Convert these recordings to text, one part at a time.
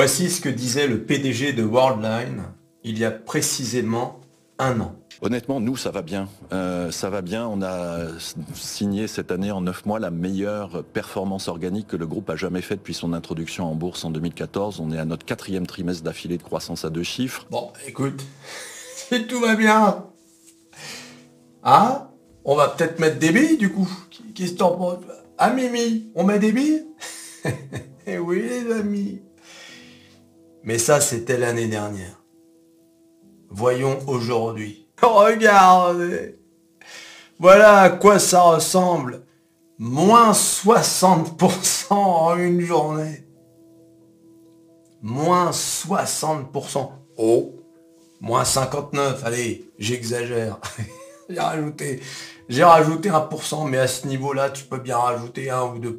Voici ce que disait le PDG de Worldline il y a précisément un an. Honnêtement, nous, ça va bien. Euh, ça va bien. On a signé cette année en neuf mois la meilleure performance organique que le groupe a jamais faite depuis son introduction en bourse en 2014. On est à notre quatrième trimestre d'affilée de croissance à deux chiffres. Bon, écoute, si tout va bien, hein On va peut-être mettre des billes du coup. Qu'est-ce que t'en penses? Ah Mimi, on met des billes? Eh oui les amis. Mais ça, c'était l'année dernière. Voyons aujourd'hui. Regardez. Voilà à quoi ça ressemble. Moins 60% en une journée. Moins 60%. Oh, moins 59, allez, j'exagère. j'ai rajouté, j'ai rajouté 1%, mais à ce niveau-là, tu peux bien rajouter 1 ou 2%.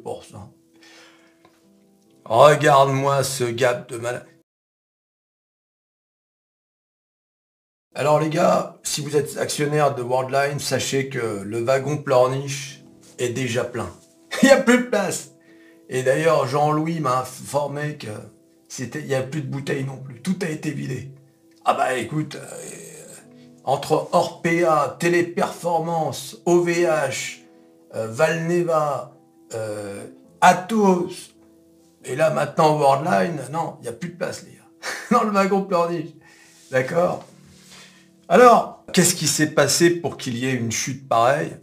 Regarde-moi ce gap de malade. Alors les gars, si vous êtes actionnaire de Worldline, sachez que le wagon pleurniche est déjà plein. Il n'y a plus de place. Et d'ailleurs, Jean-Louis m'a informé que c'était, il n'y a plus de bouteilles non plus. Tout a été vidé. Ah bah écoute, euh, entre Orpea, Téléperformance, OVH, euh, Valneva, euh, Atos, et là maintenant Worldline, non, il n'y a plus de place les gars. Dans le wagon pleurniche. D'accord? Alors, qu'est-ce qui s'est passé pour qu'il y ait une chute pareille?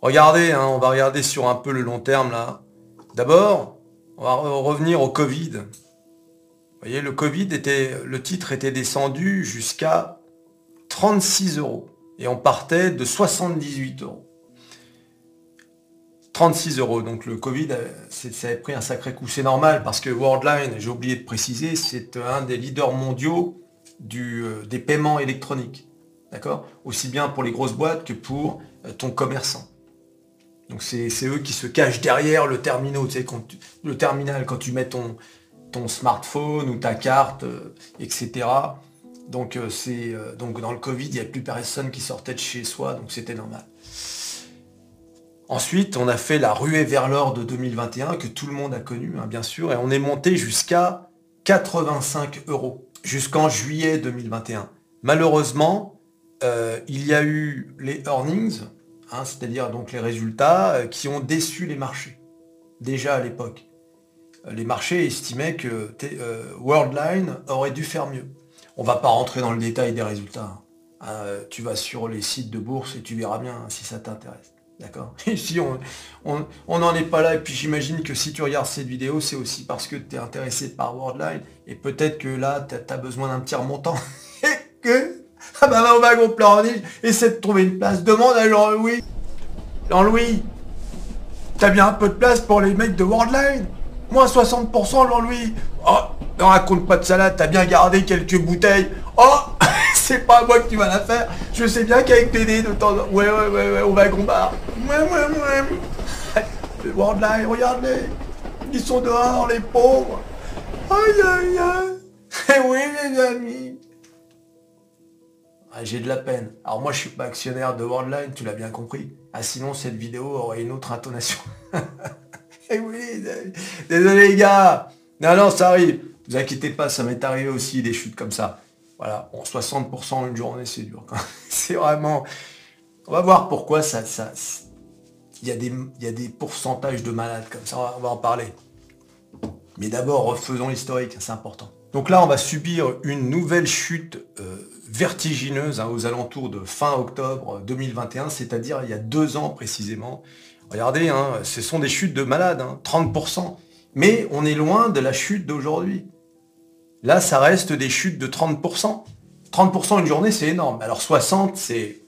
Regardez, hein, on va regarder sur un peu le long terme là. D'abord, on va revenir au Covid. Vous voyez, le Covid était, le titre était descendu jusqu'à 36 euros. Et on partait de 78 euros. 36 euros. Donc le Covid, euh, ça a pris un sacré coup. C'est normal parce que Worldline, j'ai oublié de préciser, c'est un des leaders mondiaux euh, des paiements électroniques. D'accord? Aussi bien pour les grosses boîtes que pour euh, ton commerçant. Donc c'est eux qui se cachent derrière le terminal, tu sais, le terminal quand tu mets ton, ton smartphone ou ta carte, euh, etc. Donc c'est donc dans le Covid, il n'y a plus personne qui sortait de chez soi, donc c'était normal. Ensuite, on a fait la ruée vers l'or de 2021 que tout le monde a connu, hein, bien sûr, et on est monté jusqu'à 85 euros jusqu'en juillet 2021. Malheureusement, euh, il y a eu les earnings, hein, c'est-à-dire donc les résultats euh, qui ont déçu les marchés. Déjà à l'époque. Euh, les marchés estimaient que Worldline aurait dû faire mieux. On va pas rentrer dans le détail des résultats. Hein. tu vas sur les sites de bourse et tu verras bien si ça t'intéresse. D'accord Ici, on n'en est pas là. Et puis j'imagine que si tu regardes cette vidéo, c'est aussi parce que tu es intéressé par Worldline. Et peut-être que là, tu as, besoin d'un petit remontant. et que... Ah bah va au wagon pleurniche, essaie de trouver une place. Demande à Jean-Louis. Jean-Louis, t'as bien un peu de place pour les mecs de Worldline? Moins 60% Jean-Louis. Oh, ne raconte pas de salade, t'as bien gardé quelques bouteilles. Oh c'est pas moi que tu vas la faire. Je sais bien qu'avec PD de temps en Ouais, ouais, ouais, ouais, au wagon bar. Ouais, ouais, ouais. Le Worldline, regarde-les. Ils sont dehors, les pauvres. Aïe, aïe, aïe. Eh oui, les amis. J'ai de la peine. Alors moi, je suis pas actionnaire de Worldline, tu l'as bien compris. Ah, sinon, cette vidéo aurait une autre intonation. eh oui, désolé les gars. Non, non, ça arrive. Vous inquiétez pas, ça m'est arrivé aussi des chutes comme ça. Voilà, bon, 60% une journée, c'est dur. c'est vraiment... On va voir pourquoi ça... il, y a des, il y des pourcentages de malades comme ça, on va en parler. Mais d'abord, refaisons l'historique, c'est important. Donc là, on va subir une nouvelle chute euh, vertigineuse hein, aux alentours de fin octobre 2021, c'est-à-dire il y a deux ans précisément. Regardez, hein, ce sont des chutes de malades, 30%. Hein, Mais on est loin de la chute d'aujourd'hui. Là, ça reste des chutes de 30%. 30% une journée, c'est énorme. Alors 60, c'est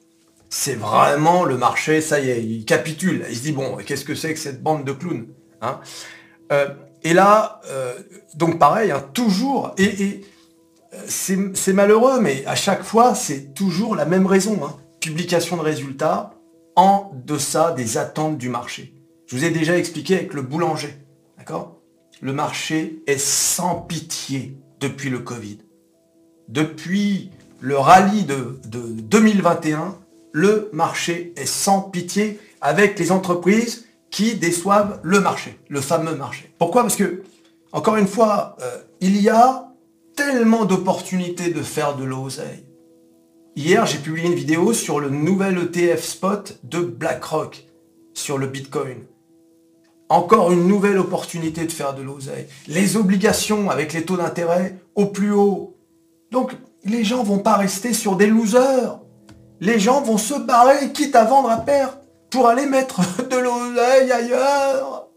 c'est vraiment le marché, ça y est, il capitule. Il se dit, bon, qu'est-ce que c'est que cette bande de clowns hein? Euh, Et là, euh, donc pareil, hein, toujours, et, c'est malheureux, mais à chaque fois, c'est toujours la même raison. Hein. Publication de résultats en deçà des attentes du marché. Je vous ai déjà expliqué avec le boulanger, d'accord? Le marché est sans pitié depuis le Covid. Depuis le rallye de, 2021, le marché est sans pitié avec les entreprises qui déçoivent le marché, le fameux marché. Pourquoi? Parce que, encore une fois, euh, il y a tellement d'opportunités de faire de l'oseille. Hier, j'ai publié une vidéo sur le nouvel ETF spot de BlackRock sur le Bitcoin. Encore une nouvelle opportunité de faire de l'oseille. Les obligations avec les taux d'intérêt au plus haut. Donc, les gens vont pas rester sur des losers. Les gens vont se barrer, quitte à vendre à perte, pour aller mettre de l'oseille ailleurs.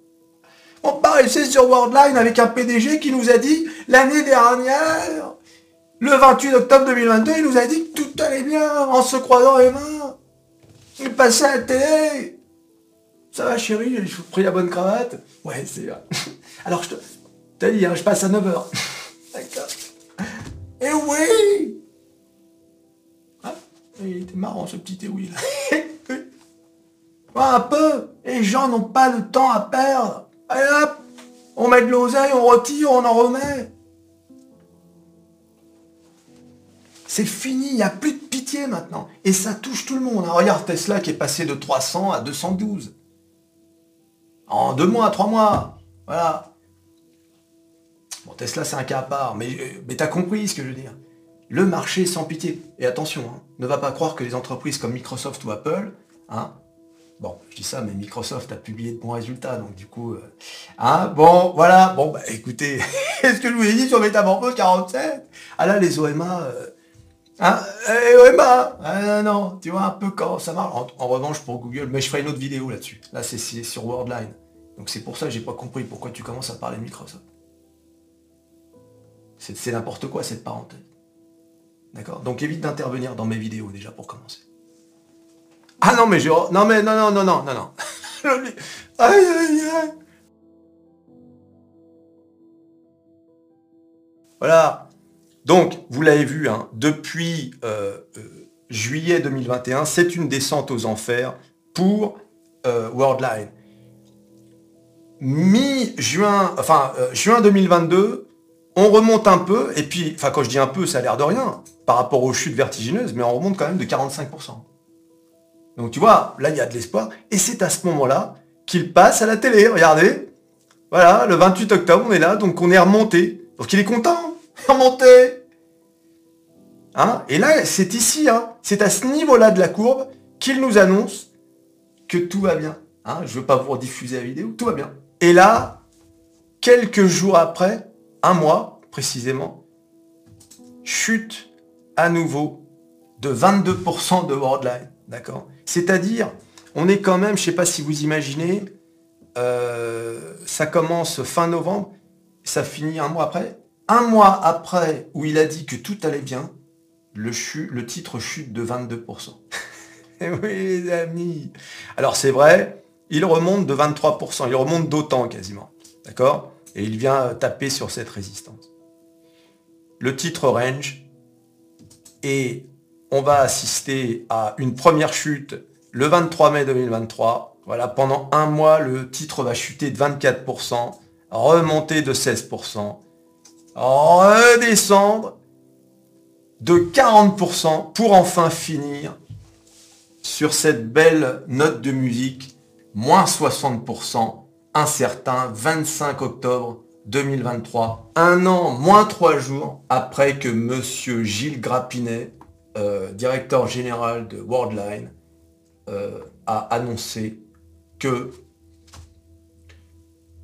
On paraissait sur Worldline avec un PDG qui nous a dit l'année dernière, le 28 octobre 2022, il nous a dit que tout allait bien en se croisant les mains. Il passait à la télé. Ça va chérie, j'ai pris la bonne cravate. Ouais, c'est vrai. Alors je te... T'as dit, hein, je passe à 9h. D'accord. Et oui ah, Il était marrant ce petit oui là. un peu. Les gens n'ont pas le temps à perdre. Allez hop, on met de l'oseille, on retire, on en remet. C'est fini, il n'y a plus de pitié maintenant. Et ça touche tout le monde. Hein. Regarde Tesla qui est passé de 300 à 212. En deux mois, trois mois. Voilà. Bon, Tesla, c'est un cas à part. Mais, euh, mais t'as compris ce que je veux dire. Le marché sans pitié. Et attention, hein, ne va pas croire que les entreprises comme Microsoft ou Apple, hein, Bon, je dis ça, mais Microsoft a publié de bons résultats, donc du coup... Euh, hein, bon, voilà, bon, bah écoutez, est-ce que je vous ai dit sur Métamorphose 47 Ah là, les OMA... Euh, hein, eh, OMA ah, Non, tu vois un peu quand ça marche. En, revanche, pour Google, mais je ferai une autre vidéo là-dessus. Là, c'est sur Worldline. Donc c'est pour ça que j'ai pas compris pourquoi tu commences à parler de Microsoft. C'est n'importe quoi cette parenthèse. D'accord? Donc évite d'intervenir dans mes vidéos déjà pour commencer. Ah non, mais je... Non, mais non, non, non, non, non, non. aïe, aïe, aïe. Voilà. Donc, vous l'avez vu, hein, depuis euh, euh, juillet 2021, c'est une descente aux enfers pour euh, Worldline. Mi-juin, enfin, juin 2022, on remonte un peu, et puis, enfin, quand je dis un peu, ça a l'air de rien, par rapport aux chutes vertigineuses, mais on remonte quand même de 45%. Donc tu vois, là, il y a de l'espoir. Et c'est à ce moment-là qu'il passe à la télé. Regardez. Voilà, le 28 octobre, on est là, donc on est remonté. Donc il est content. Remonté. Hein? Et là, c'est ici, hein, c'est à ce niveau-là de la courbe qu'il nous annonce que tout va bien. Hein? Je ne veux pas vous rediffuser la vidéo, tout va bien. Et là, quelques jours après, un mois précisément, chute à nouveau de 22% de Worldline. D'accord? C'est-à-dire, on est quand même, je ne sais pas si vous imaginez, euh, ça commence fin novembre, ça finit un mois après. Un mois après, où il a dit que tout allait bien, le, titre chute de 22%. Eh oui, les amis. Alors c'est vrai, il remonte de 23%, il remonte d'autant quasiment. D'accord? Et il vient taper sur cette résistance. Le titre range et on va assister à une première chute le 23 mai 2023. Voilà, pendant un mois, le titre va chuter de 24%, remonter de 16%, redescendre de 40% pour enfin finir sur cette belle note de musique, moins 60%, incertain, 25 octobre 2023, un an, moins 3 jours après que monsieur Gilles Grappinet euh, directeur général de Worldline, euh, a annoncé que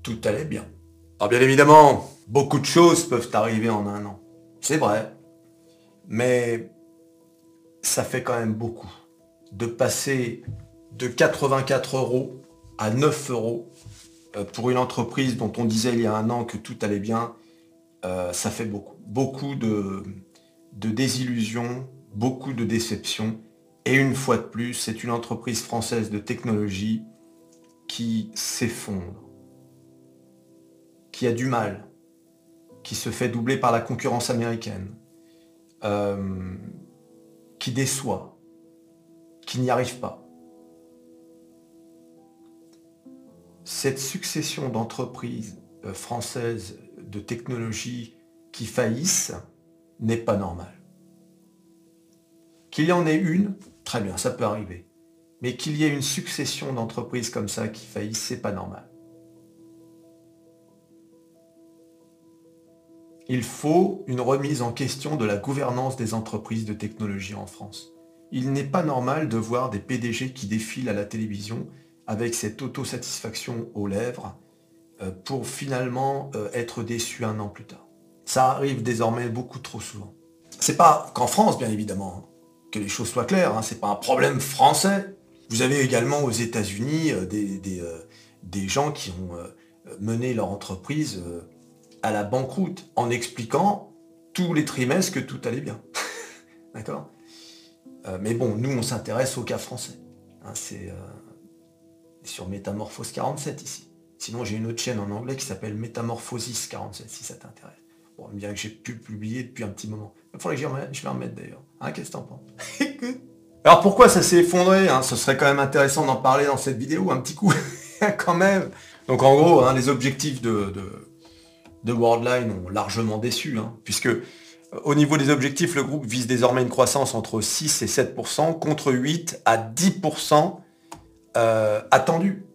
tout allait bien. Alors bien évidemment, beaucoup de choses peuvent arriver en un an. C'est vrai. Mais ça fait quand même beaucoup de passer de 84 euros à 9 euros euh, pour une entreprise dont on disait il y a un an que tout allait bien. ça fait beaucoup. Beaucoup de, de désillusions, beaucoup de déceptions. Et une fois de plus, c'est une entreprise française de technologie qui s'effondre, qui a du mal, qui se fait doubler par la concurrence américaine, euh, qui déçoit, qui n'y arrive pas. Cette succession d'entreprises euh, françaises de technologie qui faillissent n'est pas normale. Qu'il y en ait une, très bien, ça peut arriver. Mais qu'il y ait une succession d'entreprises comme ça qui faillissent, c'est pas normal. Il faut une remise en question de la gouvernance des entreprises de technologie en France. Il n'est pas normal de voir des PDG qui défilent à la télévision avec cette autosatisfaction aux lèvres euh, pour finalement euh, être déçus un an plus tard. Ça arrive désormais beaucoup trop souvent. C'est pas qu'en France, bien évidemment, hein, que les choses soient claires, hein, c'est pas un problème français. Vous avez également aux États-Unis euh, des, des, gens qui ont mené leur entreprise à la banqueroute en expliquant tous les trimestres que tout allait bien. D'accord? Mais bon, nous, on s'intéresse au cas français. Hein, c'est sur Métamorphose 47 ici. Sinon, j'ai une autre chaîne en anglais qui s'appelle Métamorphosis 47, si ça t'intéresse. Bon, bien que j'ai pu publier depuis un petit moment. Il faudrait que je vais en mettre d'ailleurs. Hein, qu'est-ce que t'en penses? Alors pourquoi ça s'est effondré hein? Ce serait quand même intéressant d'en parler dans cette vidéo, un petit coup, quand même. Donc en gros, hein, les objectifs de, de, Worldline ont largement déçu, hein, puisque euh, au niveau des objectifs, le groupe vise désormais une croissance entre 6 et 7%, contre 8 à 10% euh, attendu.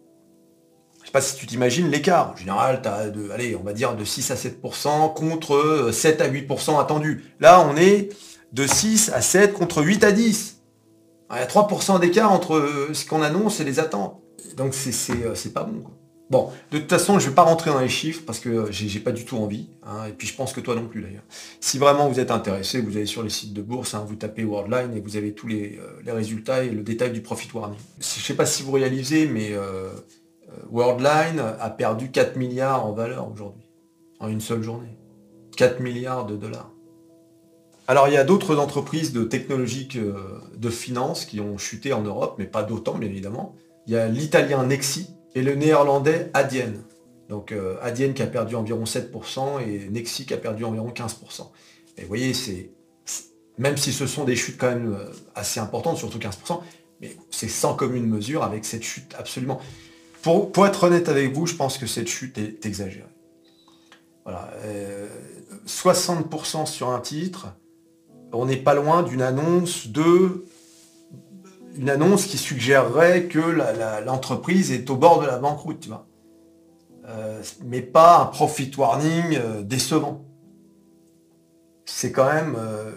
Je sais pas si tu t'imagines l'écart. En général, tu as de, allez, on va dire de 6 à 7% contre 7 euh, à 8% attendu. Là, on est de 6 à 7 contre 8 à 10. Il y a 3% d'écart entre euh, ce qu'on annonce et les attentes. Donc c'est pas bon. Bon, de toute façon, je ne vais pas rentrer dans les chiffres parce que j'ai pas du tout envie. Hein, et puis je pense que toi non plus d'ailleurs. Si vraiment vous êtes intéressé, vous allez sur les sites de bourse, hein, vous tapez Worldline et vous avez tous les, euh, résultats et le détail du profit warning. Je ne sais pas si vous réalisez, mais euh, euh, Worldline a perdu 4 milliards en valeur aujourd'hui, en une seule journée. 4 milliards de dollars. Alors il y a d'autres entreprises de technologiques de finance qui ont chuté en Europe, mais pas d'autant bien évidemment. Il y a l'italien Nexi et le néerlandais Adyen. Donc euh, Adyen qui a perdu environ 7% et Nexi qui a perdu environ 15%. Et vous voyez, c'est même si ce sont des chutes quand même euh, assez importantes, surtout 15%, mais c'est sans commune mesure avec cette chute absolument. Pour, pour, être honnête avec vous, je pense que cette chute est exagérée. Voilà. 60% euh, sur un titre, on n'est pas loin d'une annonce de une annonce qui suggérerait que l'entreprise est au bord de la banqueroute, tu vois. Euh, mais pas un profit warning euh, décevant. C'est quand même euh,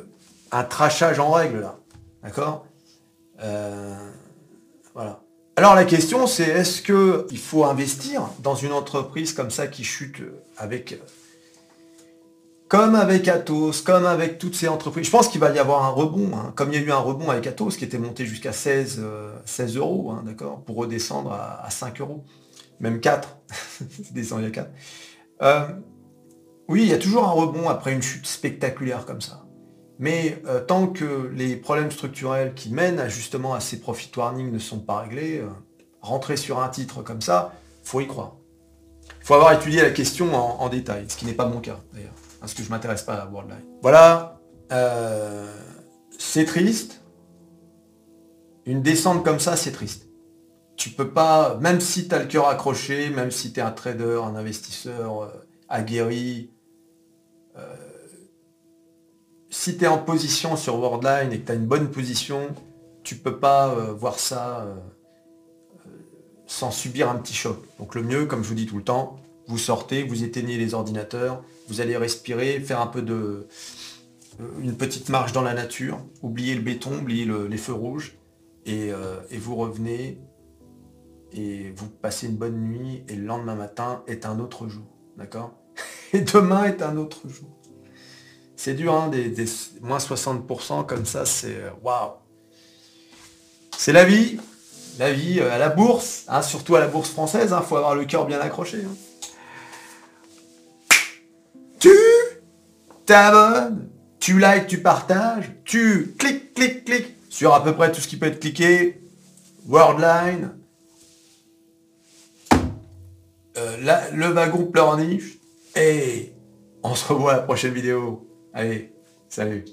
un trachage en règle là. D'accord? Voilà. Alors la question c'est est-ce qu'il faut investir dans une entreprise comme ça qui chute avec comme avec Atos, comme avec toutes ces entreprises. Je pense qu'il va y avoir un rebond, hein. comme il y a eu un rebond avec Atos qui était monté jusqu'à 16, 16 euh, euros, hein, d'accord, pour redescendre à, 5 euros, même 4, descendu à 4. Euh, oui, il y a toujours un rebond après une chute spectaculaire comme ça. Mais euh, tant que les problèmes structurels qui mènent justement à ces profit warnings ne sont pas réglés, rentrer sur un titre comme ça, faut y croire. Il faut avoir étudié la question en détail, ce qui n'est pas mon cas d'ailleurs parce que je m'intéresse pas à Worldline. Voilà, euh, c'est triste. Une descente comme ça, c'est triste. Tu peux pas, même si tu as le cœur accroché, même si tu es un trader, un investisseur euh, aguerri, euh, si tu es en position sur Worldline et que tu as une bonne position, tu peux pas voir ça sans subir un petit choc. Donc le mieux, comme je vous dis tout le temps, vous sortez, vous éteignez les ordinateurs, vous allez respirer, faire un peu de euh, une petite marche dans la nature, oubliez le béton, oubliez les feux rouges, euh, et, vous revenez et vous passez une bonne nuit, et le lendemain matin est un autre jour. D'accord? Et demain est un autre jour. C'est dur, hein, des, moins 60% comme ça, c'est euh, waouh. C'est la vie, la vie à la bourse, hein, surtout à la bourse française, il hein, faut avoir le cœur bien accroché. T'abonnes, tu likes, tu partages, tu cliques, cliques, cliques sur à peu près tout ce qui peut être cliqué, Worldline, euh, le wagon pleurniche, et on se revoit à la prochaine vidéo. Allez, salut